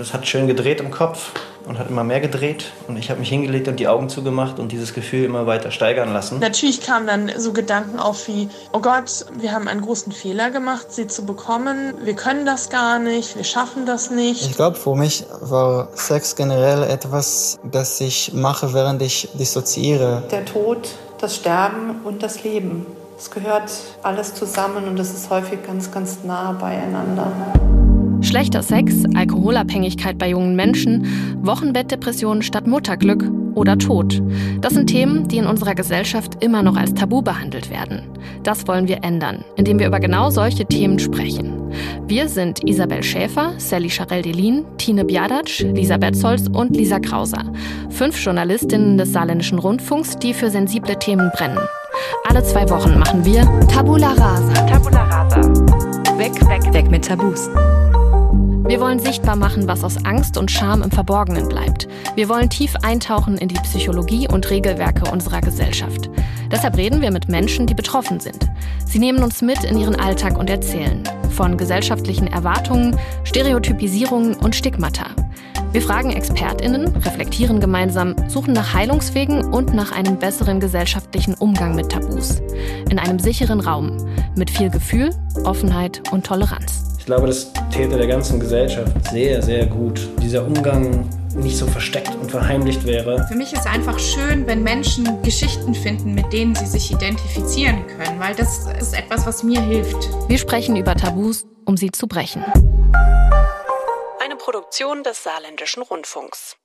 das hat schön gedreht im Kopf und hat immer mehr gedreht. Und ich habe mich hingelegt und die Augen zugemacht und dieses Gefühl immer weiter steigern lassen. Natürlich kamen dann so Gedanken auf wie, oh Gott, wir haben einen großen Fehler gemacht, sie zu bekommen. Wir können das gar nicht, wir schaffen das nicht. Ich glaube, für mich war Sex generell etwas, das ich mache, während ich dissoziiere. Der Tod, das Sterben und das Leben. Es gehört alles zusammen und es ist häufig ganz, ganz nah beieinander. Schlechter Sex, Alkoholabhängigkeit bei jungen Menschen, Wochenbettdepressionen statt Mutterglück oder Tod. Das sind Themen, die in unserer Gesellschaft immer noch als Tabu behandelt werden. Das wollen wir ändern, indem wir über genau solche Themen sprechen. Wir sind Isabel Schäfer, Sally Charell-Delin, Tine Biadac, Lisa Betzols und Lisa Krauser. Fünf Journalistinnen des Saarländischen Rundfunks, die für sensible Themen brennen. Alle zwei Wochen machen wir Tabula Rasa. Tabula Rasa. Weg, weg, weg mit Tabus. Wir wollen sichtbar machen, was aus Angst und Scham im Verborgenen bleibt. Wir wollen tief eintauchen in die Psychologie und Regelwerke unserer Gesellschaft. Deshalb reden wir mit Menschen, die betroffen sind. Sie nehmen uns mit in ihren Alltag und erzählen. Von gesellschaftlichen Erwartungen, Stereotypisierungen und Stigmata. Wir fragen ExpertInnen, reflektieren gemeinsam, suchen nach Heilungswegen und nach einem besseren gesellschaftlichen Umgang mit Tabus. In einem sicheren Raum. Mit viel Gefühl, Offenheit und Toleranz. Ich glaube, das täte der ganzen Gesellschaft sehr, sehr gut. Dieser Umgang nicht so versteckt und verheimlicht wäre. Für mich ist einfach schön, wenn Menschen Geschichten finden, mit denen sie sich identifizieren können, weil das ist etwas, was mir hilft. Wir sprechen über Tabus, um sie zu brechen. Eine Produktion des Saarländischen Rundfunks.